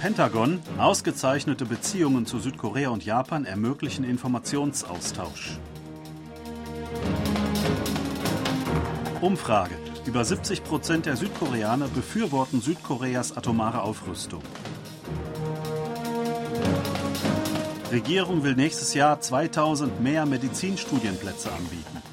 Pentagon, ausgezeichnete Beziehungen zu Südkorea und Japan ermöglichen Informationsaustausch. Umfrage. Über 70 Prozent der Südkoreaner befürworten Südkoreas atomare Aufrüstung. Regierung will nächstes Jahr 2000 mehr Medizinstudienplätze anbieten.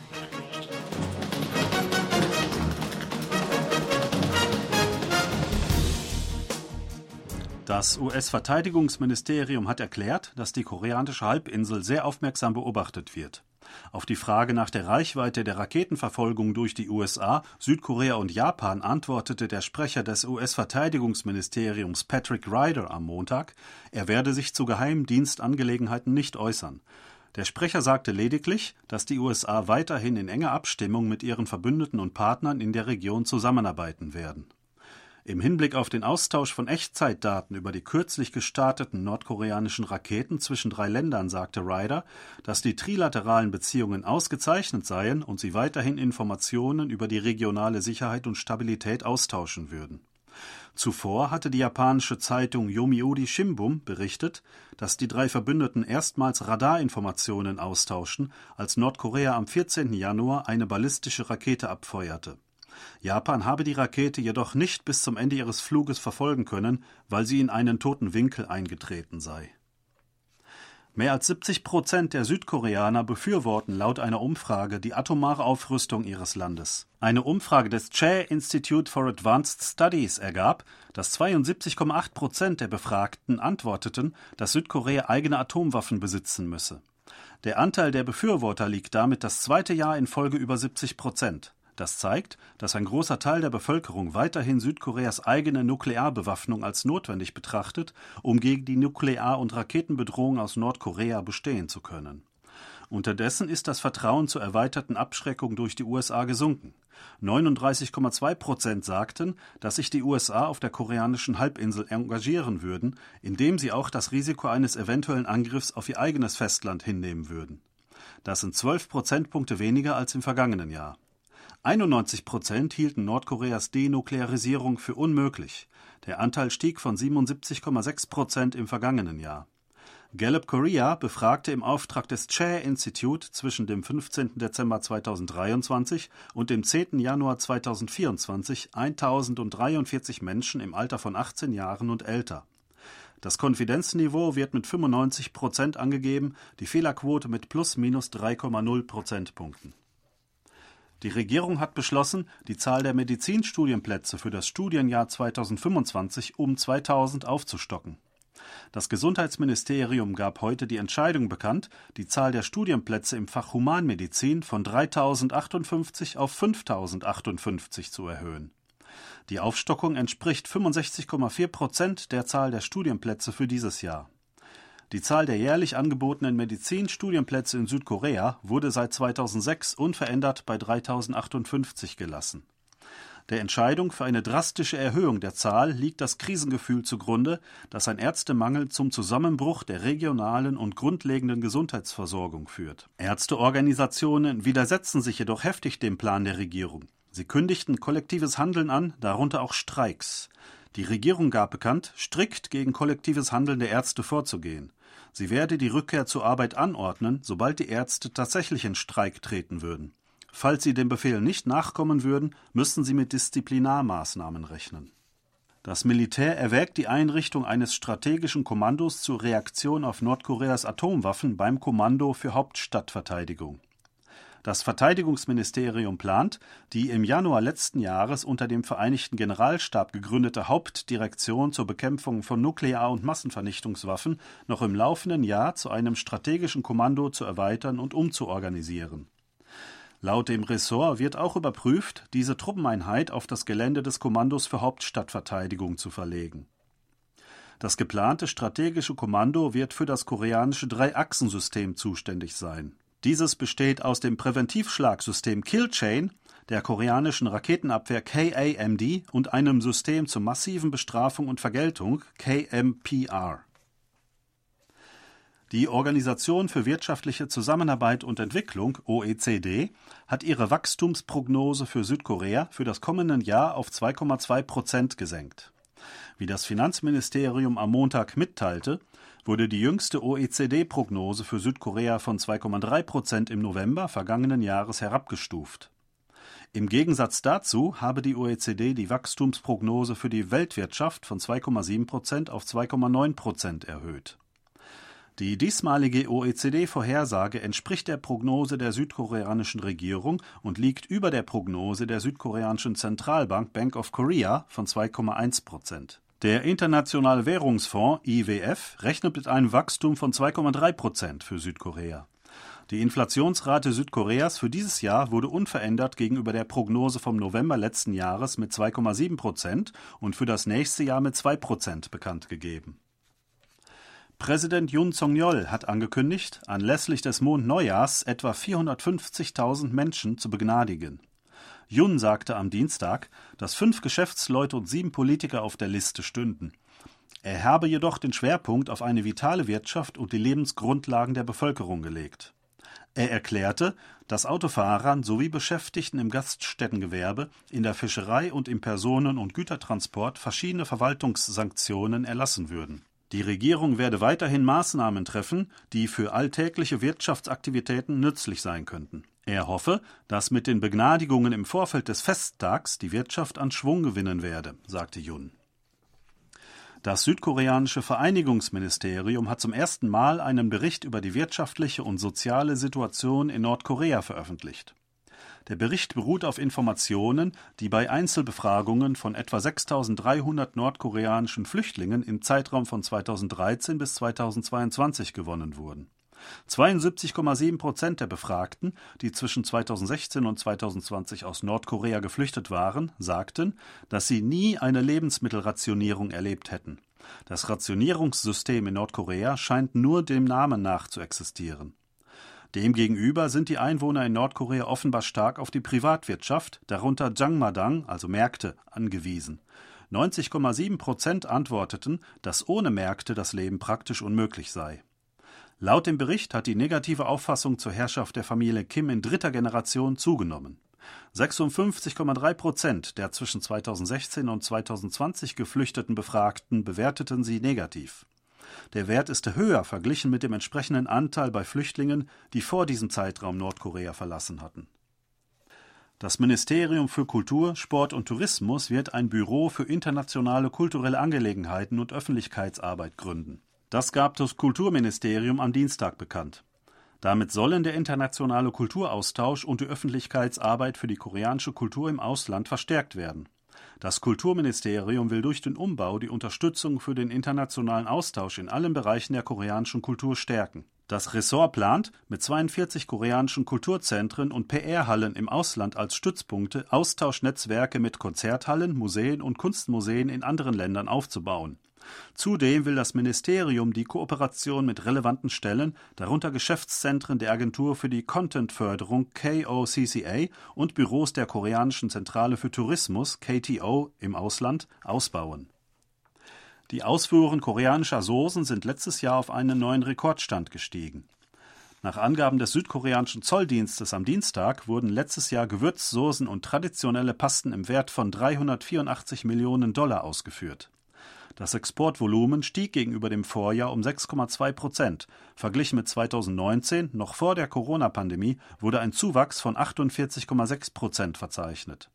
Das US-Verteidigungsministerium hat erklärt, dass die koreanische Halbinsel sehr aufmerksam beobachtet wird. Auf die Frage nach der Reichweite der Raketenverfolgung durch die USA, Südkorea und Japan antwortete der Sprecher des US-Verteidigungsministeriums Patrick Ryder am Montag, er werde sich zu Geheimdienstangelegenheiten nicht äußern. Der Sprecher sagte lediglich, dass die USA weiterhin in enger Abstimmung mit ihren Verbündeten und Partnern in der Region zusammenarbeiten werden. Im Hinblick auf den Austausch von Echtzeitdaten über die kürzlich gestarteten nordkoreanischen Raketen zwischen drei Ländern sagte Ryder, dass die trilateralen Beziehungen ausgezeichnet seien und sie weiterhin Informationen über die regionale Sicherheit und Stabilität austauschen würden. Zuvor hatte die japanische Zeitung Yomiuri Shimbun berichtet, dass die drei Verbündeten erstmals Radarinformationen austauschen, als Nordkorea am 14. Januar eine ballistische Rakete abfeuerte. Japan habe die Rakete jedoch nicht bis zum Ende ihres Fluges verfolgen können, weil sie in einen toten Winkel eingetreten sei. Mehr als 70 Prozent der Südkoreaner befürworten laut einer Umfrage die atomare Aufrüstung ihres Landes. Eine Umfrage des Che Institute for Advanced Studies ergab, dass 72,8 Prozent der Befragten antworteten, dass Südkorea eigene Atomwaffen besitzen müsse. Der Anteil der Befürworter liegt damit das zweite Jahr in Folge über 70 Prozent. Das zeigt, dass ein großer Teil der Bevölkerung weiterhin Südkoreas eigene Nuklearbewaffnung als notwendig betrachtet, um gegen die Nuklear- und Raketenbedrohung aus Nordkorea bestehen zu können. Unterdessen ist das Vertrauen zur erweiterten Abschreckung durch die USA gesunken. 39,2 Prozent sagten, dass sich die USA auf der koreanischen Halbinsel engagieren würden, indem sie auch das Risiko eines eventuellen Angriffs auf ihr eigenes Festland hinnehmen würden. Das sind 12 Prozentpunkte weniger als im vergangenen Jahr. 91 Prozent hielten Nordkoreas Denuklearisierung für unmöglich. Der Anteil stieg von 77,6 Prozent im vergangenen Jahr. Gallup Korea befragte im Auftrag des Chair Institute zwischen dem 15. Dezember 2023 und dem 10. Januar 2024 1043 Menschen im Alter von 18 Jahren und älter. Das Konfidenzniveau wird mit 95 Prozent angegeben, die Fehlerquote mit plus minus 3,0 Prozentpunkten. Die Regierung hat beschlossen, die Zahl der Medizinstudienplätze für das Studienjahr 2025 um 2000 aufzustocken. Das Gesundheitsministerium gab heute die Entscheidung bekannt, die Zahl der Studienplätze im Fach Humanmedizin von 3058 auf 5058 zu erhöhen. Die Aufstockung entspricht 65,4 Prozent der Zahl der Studienplätze für dieses Jahr. Die Zahl der jährlich angebotenen Medizinstudienplätze in Südkorea wurde seit 2006 unverändert bei 3058 gelassen. Der Entscheidung für eine drastische Erhöhung der Zahl liegt das Krisengefühl zugrunde, dass ein Ärztemangel zum Zusammenbruch der regionalen und grundlegenden Gesundheitsversorgung führt. Ärzteorganisationen widersetzen sich jedoch heftig dem Plan der Regierung. Sie kündigten kollektives Handeln an, darunter auch Streiks. Die Regierung gab bekannt, strikt gegen kollektives Handeln der Ärzte vorzugehen. Sie werde die Rückkehr zur Arbeit anordnen, sobald die Ärzte tatsächlich in Streik treten würden. Falls sie dem Befehl nicht nachkommen würden, müssten sie mit Disziplinarmaßnahmen rechnen. Das Militär erwägt die Einrichtung eines strategischen Kommandos zur Reaktion auf Nordkoreas Atomwaffen beim Kommando für Hauptstadtverteidigung. Das Verteidigungsministerium plant, die im Januar letzten Jahres unter dem Vereinigten Generalstab gegründete Hauptdirektion zur Bekämpfung von Nuklear- und Massenvernichtungswaffen noch im laufenden Jahr zu einem strategischen Kommando zu erweitern und umzuorganisieren. Laut dem Ressort wird auch überprüft, diese Truppeneinheit auf das Gelände des Kommandos für Hauptstadtverteidigung zu verlegen. Das geplante strategische Kommando wird für das koreanische Drei-Achsen-System zuständig sein. Dieses besteht aus dem Präventivschlagsystem Killchain, der koreanischen Raketenabwehr KAMD und einem System zur massiven Bestrafung und Vergeltung KMPR. Die Organisation für wirtschaftliche Zusammenarbeit und Entwicklung OECD hat ihre Wachstumsprognose für Südkorea für das kommende Jahr auf 2,2 Prozent gesenkt. Wie das Finanzministerium am Montag mitteilte, wurde die jüngste OECD-Prognose für Südkorea von 2,3 Prozent im November vergangenen Jahres herabgestuft. Im Gegensatz dazu habe die OECD die Wachstumsprognose für die Weltwirtschaft von 2,7 Prozent auf 2,9 Prozent erhöht. Die diesmalige OECD-Vorhersage entspricht der Prognose der südkoreanischen Regierung und liegt über der Prognose der südkoreanischen Zentralbank Bank of Korea von 2,1 Prozent. Der Internationale Währungsfonds IWF rechnet mit einem Wachstum von 2,3 Prozent für Südkorea. Die Inflationsrate Südkoreas für dieses Jahr wurde unverändert gegenüber der Prognose vom November letzten Jahres mit 2,7 Prozent und für das nächste Jahr mit 2 Prozent bekannt gegeben. Präsident Yoon Song-yeol hat angekündigt, anlässlich des Mondneujahrs etwa 450.000 Menschen zu begnadigen. Yun sagte am Dienstag, dass fünf Geschäftsleute und sieben Politiker auf der Liste stünden. Er habe jedoch den Schwerpunkt auf eine vitale Wirtschaft und die Lebensgrundlagen der Bevölkerung gelegt. Er erklärte, dass Autofahrern sowie Beschäftigten im Gaststättengewerbe, in der Fischerei und im Personen- und Gütertransport verschiedene Verwaltungssanktionen erlassen würden. Die Regierung werde weiterhin Maßnahmen treffen, die für alltägliche Wirtschaftsaktivitäten nützlich sein könnten. Er hoffe, dass mit den Begnadigungen im Vorfeld des Festtags die Wirtschaft an Schwung gewinnen werde, sagte Jun. Das südkoreanische Vereinigungsministerium hat zum ersten Mal einen Bericht über die wirtschaftliche und soziale Situation in Nordkorea veröffentlicht. Der Bericht beruht auf Informationen, die bei Einzelbefragungen von etwa 6300 nordkoreanischen Flüchtlingen im Zeitraum von 2013 bis 2022 gewonnen wurden. 72,7 Prozent der Befragten, die zwischen 2016 und 2020 aus Nordkorea geflüchtet waren, sagten, dass sie nie eine Lebensmittelrationierung erlebt hätten. Das Rationierungssystem in Nordkorea scheint nur dem Namen nach zu existieren. Demgegenüber sind die Einwohner in Nordkorea offenbar stark auf die Privatwirtschaft, darunter Jangmadang, also Märkte, angewiesen. 90,7 Prozent antworteten, dass ohne Märkte das Leben praktisch unmöglich sei. Laut dem Bericht hat die negative Auffassung zur Herrschaft der Familie Kim in dritter Generation zugenommen. 56,3 Prozent der zwischen 2016 und 2020 geflüchteten Befragten bewerteten sie negativ. Der Wert ist höher verglichen mit dem entsprechenden Anteil bei Flüchtlingen, die vor diesem Zeitraum Nordkorea verlassen hatten. Das Ministerium für Kultur, Sport und Tourismus wird ein Büro für internationale kulturelle Angelegenheiten und Öffentlichkeitsarbeit gründen. Das gab das Kulturministerium am Dienstag bekannt. Damit sollen der internationale Kulturaustausch und die Öffentlichkeitsarbeit für die koreanische Kultur im Ausland verstärkt werden. Das Kulturministerium will durch den Umbau die Unterstützung für den internationalen Austausch in allen Bereichen der koreanischen Kultur stärken. Das Ressort plant, mit 42 koreanischen Kulturzentren und PR-Hallen im Ausland als Stützpunkte Austauschnetzwerke mit Konzerthallen, Museen und Kunstmuseen in anderen Ländern aufzubauen. Zudem will das Ministerium die Kooperation mit relevanten Stellen, darunter Geschäftszentren der Agentur für die Content-Förderung KOCCA und Büros der Koreanischen Zentrale für Tourismus KTO im Ausland, ausbauen. Die Ausfuhren koreanischer Soßen sind letztes Jahr auf einen neuen Rekordstand gestiegen. Nach Angaben des südkoreanischen Zolldienstes am Dienstag wurden letztes Jahr Gewürzsoßen und traditionelle Pasten im Wert von 384 Millionen Dollar ausgeführt. Das Exportvolumen stieg gegenüber dem Vorjahr um 6,2 Prozent. Verglichen mit 2019, noch vor der Corona-Pandemie, wurde ein Zuwachs von 48,6 Prozent verzeichnet.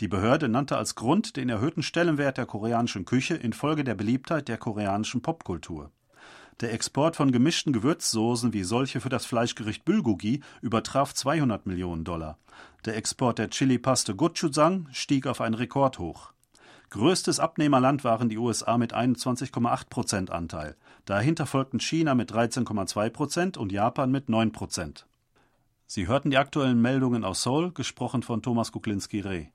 Die Behörde nannte als Grund den erhöhten Stellenwert der koreanischen Küche infolge der Beliebtheit der koreanischen Popkultur. Der Export von gemischten Gewürzsoßen wie solche für das Fleischgericht Bulgogi übertraf 200 Millionen Dollar. Der Export der Chili-Paste Gochujang stieg auf ein Rekordhoch. Größtes Abnehmerland waren die USA mit 21,8 Prozent Anteil. Dahinter folgten China mit 13,2 Prozent und Japan mit 9 Prozent. Sie hörten die aktuellen Meldungen aus Seoul, gesprochen von Thomas Kuklinski-Reh.